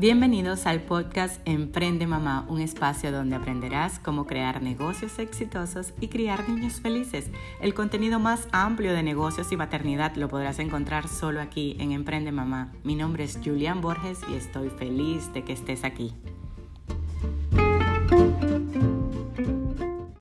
Bienvenidos al podcast Emprende Mamá, un espacio donde aprenderás cómo crear negocios exitosos y criar niños felices. El contenido más amplio de negocios y maternidad lo podrás encontrar solo aquí en Emprende Mamá. Mi nombre es Julian Borges y estoy feliz de que estés aquí.